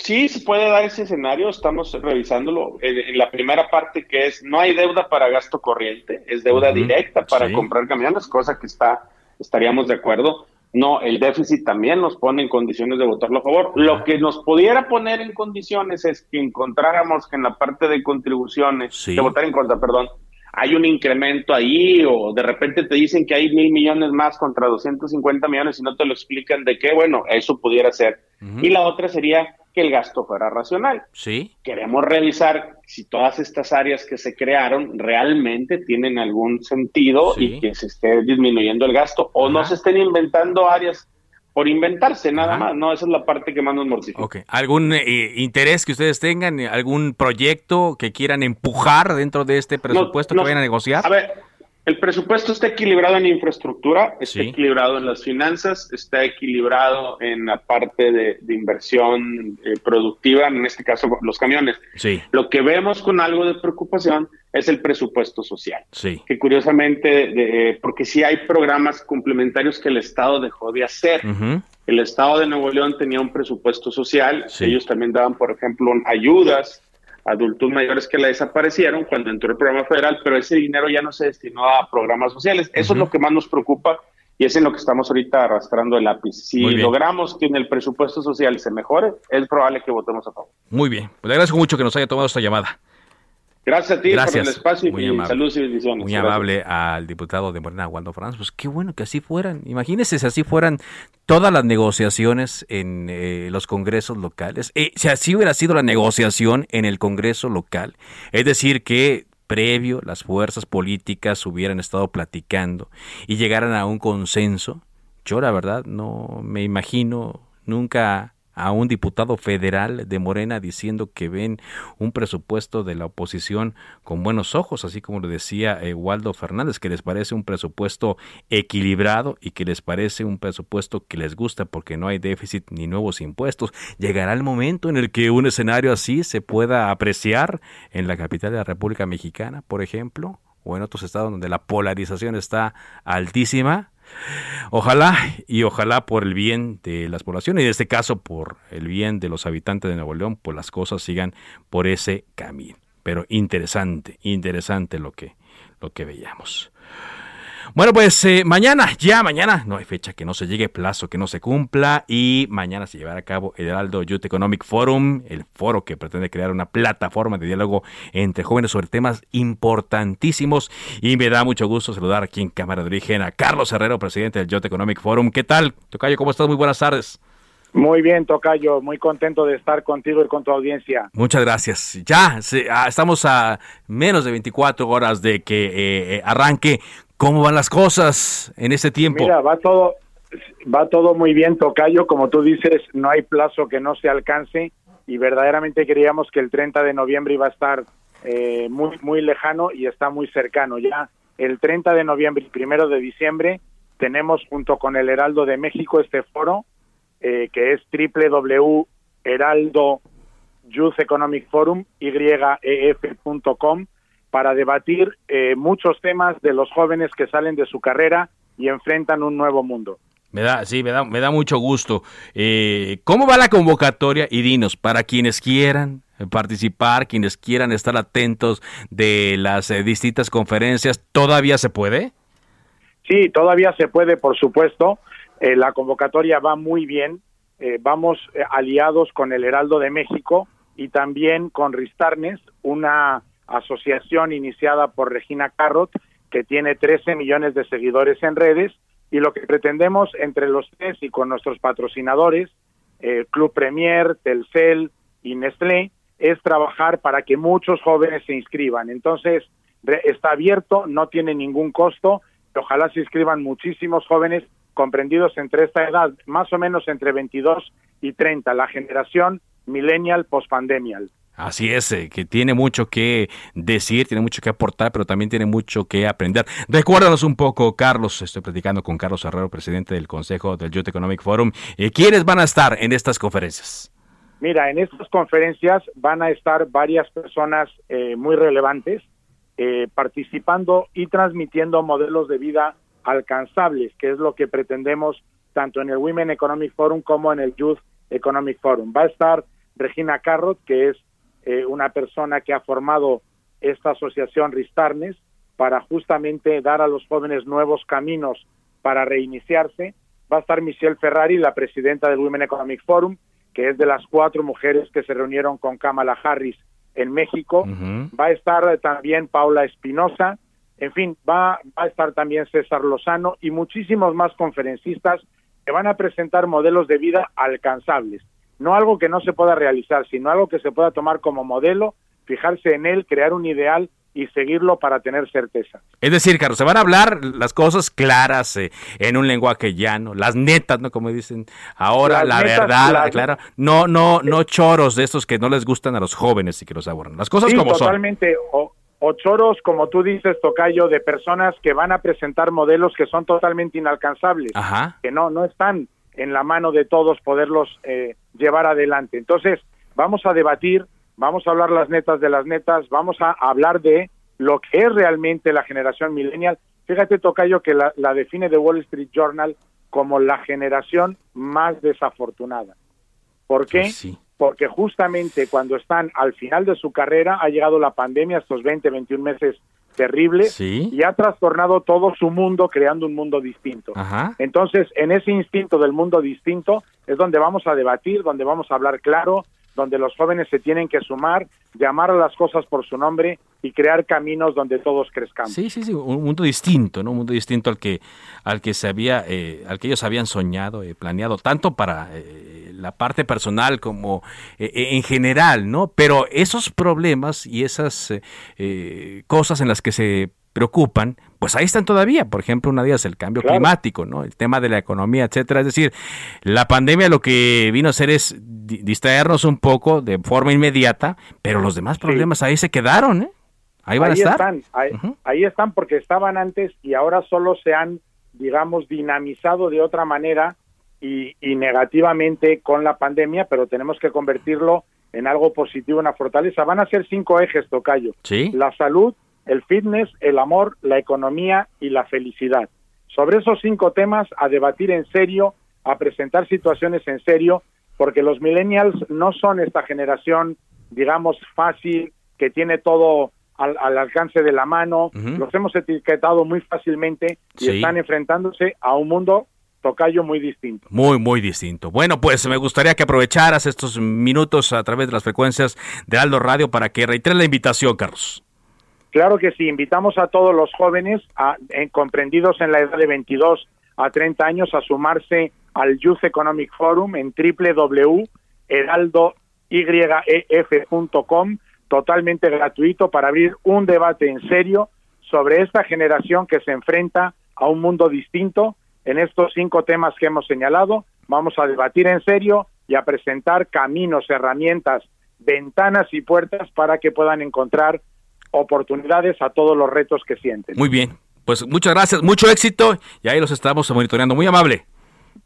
Sí, se puede dar ese escenario, estamos revisándolo. En, la primera parte que es, no hay deuda para gasto corriente, es deuda directa para comprar camiones, cosa que está, estaríamos de acuerdo. No, el déficit también nos pone en condiciones de votarlo a favor. Lo que nos pudiera poner en condiciones es que encontráramos que en la parte de contribuciones, de votar en contra, perdón, hay un incremento ahí o de repente te dicen que hay mil millones más contra 250 millones y no te lo explican de qué, bueno, eso pudiera ser. Y la otra sería que el gasto fuera racional. Sí. Queremos revisar si todas estas áreas que se crearon realmente tienen algún sentido y que se esté disminuyendo el gasto o no se estén inventando áreas por inventarse nada más, ¿no? Esa es la parte que más nos mortifica. Okay. ¿Algún eh, interés que ustedes tengan, algún proyecto que quieran empujar dentro de este presupuesto que vayan a negociar? A ver, el presupuesto está equilibrado en infraestructura, está equilibrado en las finanzas, está equilibrado en la parte de, inversión eh, productiva, en este caso los camiones. Sí. Lo que vemos con algo de preocupación es el presupuesto social. Sí. Que curiosamente, porque sí hay programas complementarios que el Estado dejó de hacer. El Estado de Nuevo León tenía un presupuesto social, ellos también daban, por ejemplo, ayudas adultos mayores que la desaparecieron cuando entró el programa federal, pero ese dinero ya no se destinó a programas sociales. Eso es lo que más nos preocupa y es en lo que estamos ahorita arrastrando el lápiz. Si logramos que en el presupuesto social se mejore, es probable que votemos a favor. Muy bien, pues le agradezco mucho que nos haya tomado esta llamada. Gracias a ti Gracias. por el espacio Muy y amable. saludos y bendiciones. Muy Gracias. amable al diputado de Morena, Waldo Fernández. Pues qué bueno que así fueran. Imagínense si así fueran todas las negociaciones en eh, los congresos locales. Eh, si así hubiera sido la negociación en el congreso local, es decir, que previo las fuerzas políticas hubieran estado platicando y llegaran a un consenso, yo la verdad no me imagino nunca a un diputado federal de Morena diciendo que ven un presupuesto de la oposición con buenos ojos, así como lo decía eh, Waldo Fernández, que les parece un presupuesto equilibrado y que les parece un presupuesto que les gusta porque no hay déficit ni nuevos impuestos. Llegará el momento en el que un escenario así se pueda apreciar en la capital de la República Mexicana, por ejemplo, o en otros estados donde la polarización está altísima. Ojalá y ojalá por el bien de las poblaciones y en este caso por el bien de los habitantes de Nuevo León, pues las cosas sigan por ese camino. Pero interesante, interesante lo que, lo que veíamos. Bueno, pues eh, mañana, ya mañana, no hay fecha que no se llegue, plazo que no se cumpla y mañana se llevará a cabo el Heraldo Youth Economic Forum, el foro que pretende crear una plataforma de diálogo entre jóvenes sobre temas importantísimos y me da mucho gusto saludar aquí en Cámara de Origen a Carlos Herrero, presidente del Youth Economic Forum. ¿Qué tal? Tocayo, ¿cómo estás? Muy buenas tardes. Muy bien, Tocayo, muy contento de estar contigo y con tu audiencia. Muchas gracias. Ya se- ah, estamos a menos de 24 horas de que eh, eh, arranque. ¿Cómo van las cosas en este tiempo? Mira, va todo, va todo muy bien, Tocayo. Como tú dices, no hay plazo que no se alcance y verdaderamente creíamos que el 30 de noviembre iba a estar eh, muy, muy lejano y está muy cercano. Ya el 30 de noviembre y primero de diciembre tenemos junto con el Heraldo de México este foro eh, que es www.heraldo Youth Economic Forum, YEF.com, para debatir eh, muchos temas de los jóvenes que salen de su carrera y enfrentan un nuevo mundo. Me da, sí, me da, me da mucho gusto. Eh, ¿Cómo va la convocatoria? Y dinos, para quienes quieran participar, quienes quieran estar atentos de las eh, distintas conferencias, ¿todavía se puede? Sí, todavía se puede, por supuesto. Eh, la convocatoria va muy bien. Eh, vamos aliados con el Heraldo de México y también con Ristarnes, una asociación iniciada por Regina Carrot, que tiene 13 millones de seguidores en redes. Y lo que pretendemos entre los tres y con nuestros patrocinadores, eh, Club Premier, Telcel y Nestlé, es trabajar para que muchos jóvenes se inscriban. Entonces, está abierto, no tiene ningún costo. Ojalá se inscriban muchísimos jóvenes comprendidos entre esta edad, más o menos entre 22 y 30, la generación millennial post-pandemial. Así es, eh, que tiene mucho que decir, tiene mucho que aportar, pero también tiene mucho que aprender. Recuérdanos un poco, Carlos, estoy platicando con Carlos Herrero, presidente del Consejo del Youth Economic Forum. Eh, ¿Quiénes van a estar en estas conferencias? Mira, en estas conferencias van a estar varias personas eh, muy relevantes eh, participando y transmitiendo modelos de vida alcanzables, que es lo que pretendemos tanto en el Women Economic Forum como en el Youth Economic Forum. Va a estar Regina Carrot, que es eh, una persona que ha formado esta asociación Ristarnes para justamente dar a los jóvenes nuevos caminos para reiniciarse. Va a estar Michelle Ferrari, la presidenta del Women Economic Forum, que es de las cuatro mujeres que se reunieron con Kamala Harris en México. Va a estar eh, también Paula Espinosa. En fin, va, va a estar también César Lozano y muchísimos más conferencistas que van a presentar modelos de vida alcanzables. No algo que no se pueda realizar, sino algo que se pueda tomar como modelo, fijarse en él, crear un ideal y seguirlo para tener certeza. Es decir, Carlos, se van a hablar las cosas claras eh, en un lenguaje llano, las netas, ¿no? Como dicen ahora, Las la verdad. No, no, no choros de estos que no les gustan a los jóvenes y que los aburren. Las cosas Sí, como son. totalmente. O, o choros, como tú dices, Tocayo, de personas que van a presentar modelos que son totalmente inalcanzables, Ajá. que no, no están en la mano de todos poderlos eh, llevar adelante. Entonces, vamos a debatir, vamos a hablar las netas de las netas, vamos a hablar de lo que es realmente la generación millennial. Fíjate, Tocayo, que la, la define The Wall Street Journal como la generación más desafortunada. ¿Por qué? Porque justamente cuando están al final de su carrera ha llegado la pandemia, estos 20, 21 meses terribles, y ha trastornado todo su mundo creando un mundo distinto. Ajá. Entonces, en ese instinto del mundo distinto es donde vamos a debatir, donde vamos a hablar claro, donde los jóvenes se tienen que sumar, llamar a las cosas por su nombre y crear caminos donde todos crezcamos. Sí, sí, sí, un mundo distinto, ¿no? Un mundo distinto al que al que se había eh, al que ellos habían soñado, eh, planeado tanto para eh, la parte personal como en general, ¿no? Pero esos problemas y esas cosas en las que se preocupan, pues ahí están todavía. Por ejemplo, una de ellas el cambio climático, ¿no? El tema de la economía, etcétera. Es decir, la pandemia lo que vino a hacer es distraernos un poco de forma inmediata, pero los demás problemas ahí se quedaron, ¿eh? Ahí van a estar. Están, ahí, están porque estaban antes y ahora solo se han, digamos, dinamizado de otra manera y, y negativamente con la pandemia, pero tenemos que convertirlo en algo positivo, una fortaleza. Van a ser cinco ejes, Tocayo. ¿Sí? La salud, el fitness, el amor, la economía y la felicidad. Sobre esos cinco temas, a debatir en serio, a presentar situaciones en serio, porque los millennials no son esta generación, digamos, fácil, que tiene todo al, alcance de la mano, los hemos etiquetado muy fácilmente y están enfrentándose a un mundo tocayo muy distinto. Muy, muy distinto. Bueno, pues me gustaría que aprovecharas estos minutos a través de las frecuencias de Aldo Radio para que reitere la invitación, Carlos. Claro que sí, invitamos a todos los jóvenes a, comprendidos en la edad de 22 a 30 años a sumarse al Youth Economic Forum en www.heraldoyef.com, totalmente gratuito para abrir un debate en serio sobre esta generación que se enfrenta a un mundo distinto. En estos cinco temas que hemos señalado, vamos a debatir en serio y a presentar caminos, herramientas, ventanas y puertas para que puedan encontrar oportunidades a todos los retos que sienten. Muy bien, pues muchas gracias, mucho éxito y ahí los estamos monitoreando. Muy amable.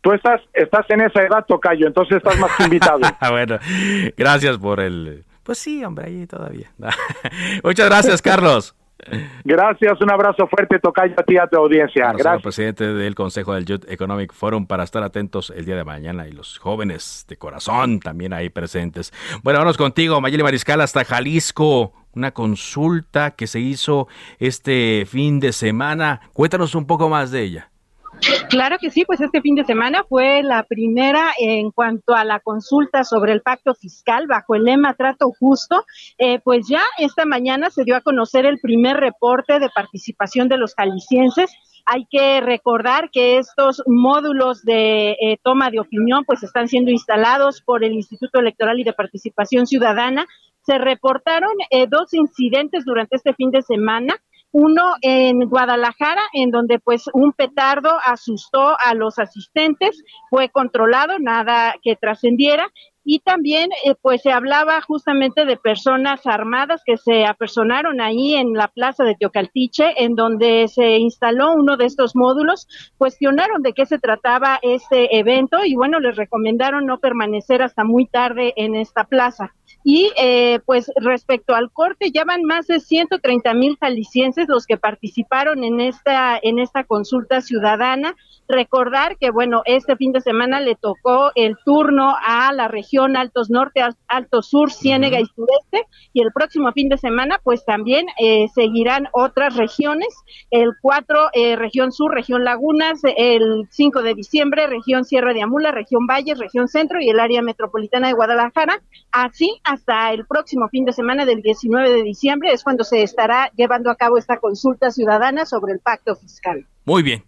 Tú estás, estás en esa edad, Tocayo, entonces estás más invitado. [laughs] bueno, gracias por el... Pues sí, hombre, ahí todavía. [laughs] muchas gracias, Carlos. Gracias, un abrazo fuerte, Tocayo, a ti a tu audiencia. Gracias. presidente del Consejo del Youth Economic Forum para estar atentos el día de mañana y los jóvenes de corazón también ahí presentes. Bueno, vamos contigo, Mayeli Mariscal, hasta Jalisco. Una consulta que se hizo este fin de semana. Cuéntanos un poco más de ella. Claro que sí, pues este fin de semana fue la primera en cuanto a la consulta sobre el pacto fiscal bajo el lema Trato Justo. Eh, pues ya esta mañana se dio a conocer el primer reporte de participación de los jaliscienses. Hay que recordar que estos módulos de eh, toma de opinión pues están siendo instalados por el Instituto Electoral y de Participación Ciudadana. Se reportaron eh, dos incidentes durante este fin de semana. Uno en Guadalajara, en donde pues un petardo asustó a los asistentes, fue controlado, nada que trascendiera, y también eh, pues se hablaba justamente de personas armadas que se apersonaron ahí en la plaza de Teocaltiche, en donde se instaló uno de estos módulos, cuestionaron de qué se trataba este evento y bueno, les recomendaron no permanecer hasta muy tarde en esta plaza. Y eh, pues respecto al corte, ya van más de 130 mil jaliscienses los que participaron en esta, en esta consulta ciudadana. Recordar que, bueno, este fin de semana le tocó el turno a la región Altos Norte, Altos Sur, Ciénega y Sureste, y el próximo fin de semana, pues también eh, seguirán otras regiones. El 4, eh, región Sur, región Lagunas, el 5 de diciembre, región Sierra de Amula, región Valles, región Centro y el área metropolitana de Guadalajara. Así, hasta el próximo fin de semana del 19 de diciembre es cuando se estará llevando a cabo esta consulta ciudadana sobre el pacto fiscal. Muy bien.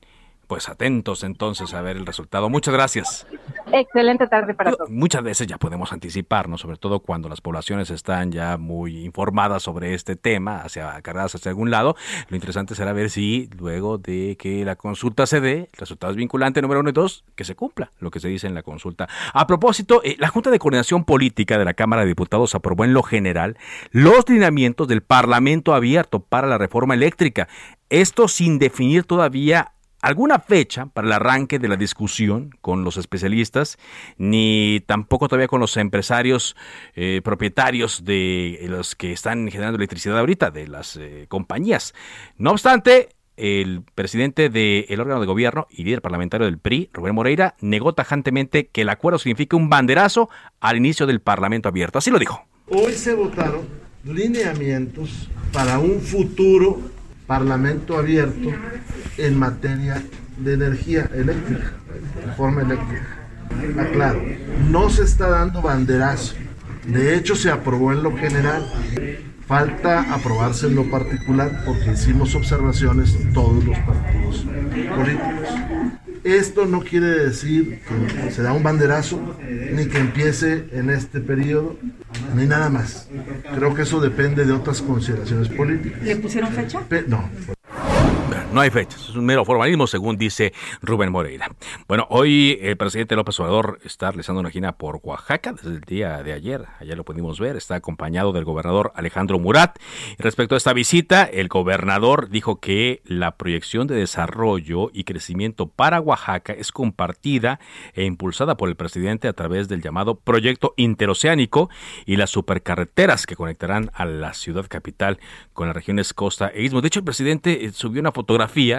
Pues atentos entonces a ver el resultado. Muchas gracias. Excelente tarde para todos. Muchas veces ya podemos anticiparnos, sobre todo cuando las poblaciones están ya muy informadas sobre este tema, hacia cargadas hacia algún lado. Lo interesante será ver si luego de que la consulta se dé, el resultado es vinculante número uno y dos, que se cumpla lo que se dice en la consulta. A propósito, eh, la Junta de Coordinación Política de la Cámara de Diputados aprobó en lo general los lineamientos del Parlamento abierto para la reforma eléctrica. Esto sin definir todavía alguna fecha para el arranque de la discusión con los especialistas, ni tampoco todavía con los empresarios eh, propietarios de los que están generando electricidad ahorita, de las eh, compañías. No obstante, el presidente del órgano de gobierno y líder parlamentario del PRI, Rubén Moreira, negó tajantemente que el acuerdo signifique un banderazo al inicio del Parlamento abierto. Así lo dijo. Hoy se votaron lineamientos para un futuro Parlamento abierto en materia de energía eléctrica, reforma eléctrica. Aclaro, no se está dando banderazo, De hecho, se aprobó en lo general. Falta aprobarse en lo particular porque hicimos observaciones todos los partidos políticos. Esto no quiere decir que se da un banderazo, ni que empiece en este periodo, ni nada más. Creo que eso depende de otras consideraciones políticas. ¿Le pusieron fecha? no, no hay fechas, es un mero formalismo, según dice Rubén Moreira. Bueno, hoy el presidente López Obrador está realizando una gira por Oaxaca desde el día de ayer. Allá lo pudimos ver, está acompañado del gobernador Alejandro Murat. Respecto a esta visita, el gobernador dijo que la proyección de desarrollo y crecimiento para Oaxaca es compartida e impulsada por el presidente a través del llamado Proyecto Interoceánico y las supercarreteras que conectarán a la ciudad capital con las regiones costa e istmo. De hecho, el presidente eh, subió una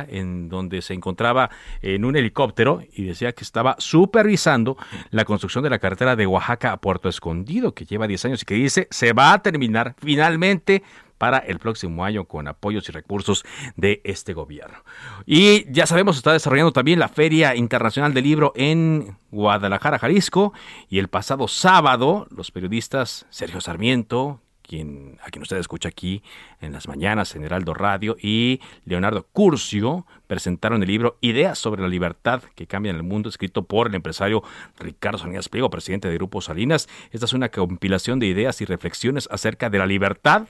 en donde se encontraba en un helicóptero y decía que estaba supervisando la construcción de la carretera de Oaxaca a Puerto Escondido, que lleva 10 años y que dice se va a terminar finalmente para el próximo año con apoyos y recursos de este gobierno. Y ya sabemos, está desarrollando también la Feria Internacional del Libro en Guadalajara, Jalisco, y el pasado sábado los periodistas Sergio Sarmiento, quien, a quien usted escucha aquí en las mañanas en Heraldo Radio, y Leonardo Curcio presentaron el libro Ideas sobre la libertad que cambian el mundo, escrito por el empresario Ricardo Salinas Pliego, presidente de Grupo Salinas. Esta es una compilación de ideas y reflexiones acerca de la libertad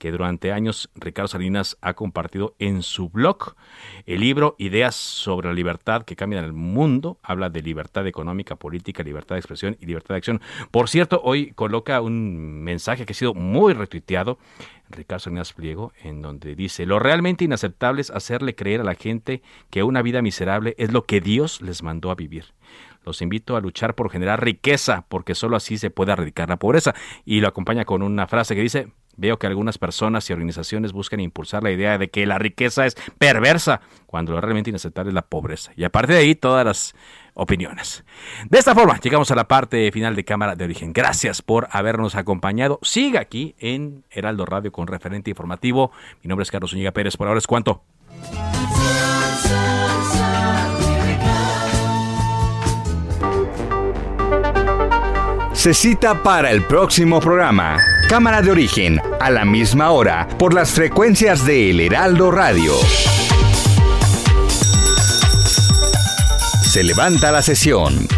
que durante años Ricardo Salinas ha compartido en su blog. El libro Ideas sobre la libertad que cambian el mundo habla de libertad económica, política, libertad de expresión y libertad de acción. Por cierto, hoy coloca un mensaje que ha sido muy retuiteado Ricardo Salinas Pliego, en donde dice, lo realmente inaceptable es hacerle creer a la gente que una vida miserable es lo que Dios les mandó a vivir. Los invito a luchar por generar riqueza, porque solo así se puede erradicar la pobreza. Y lo acompaña con una frase que dice, Veo que algunas personas y organizaciones buscan impulsar la idea de que la riqueza es perversa, cuando lo realmente inaceptable es la pobreza. Y aparte de ahí, todas las opiniones. De esta forma, llegamos a la parte final de Cámara de Origen. Gracias por habernos acompañado. Siga aquí en Heraldo Radio con referente informativo. Mi nombre es Carlos Zúñiga Pérez. Por ahora es cuanto. Se cita para el próximo programa. Cámara de origen, a la misma hora, por las frecuencias de El Heraldo Radio. Se levanta la sesión.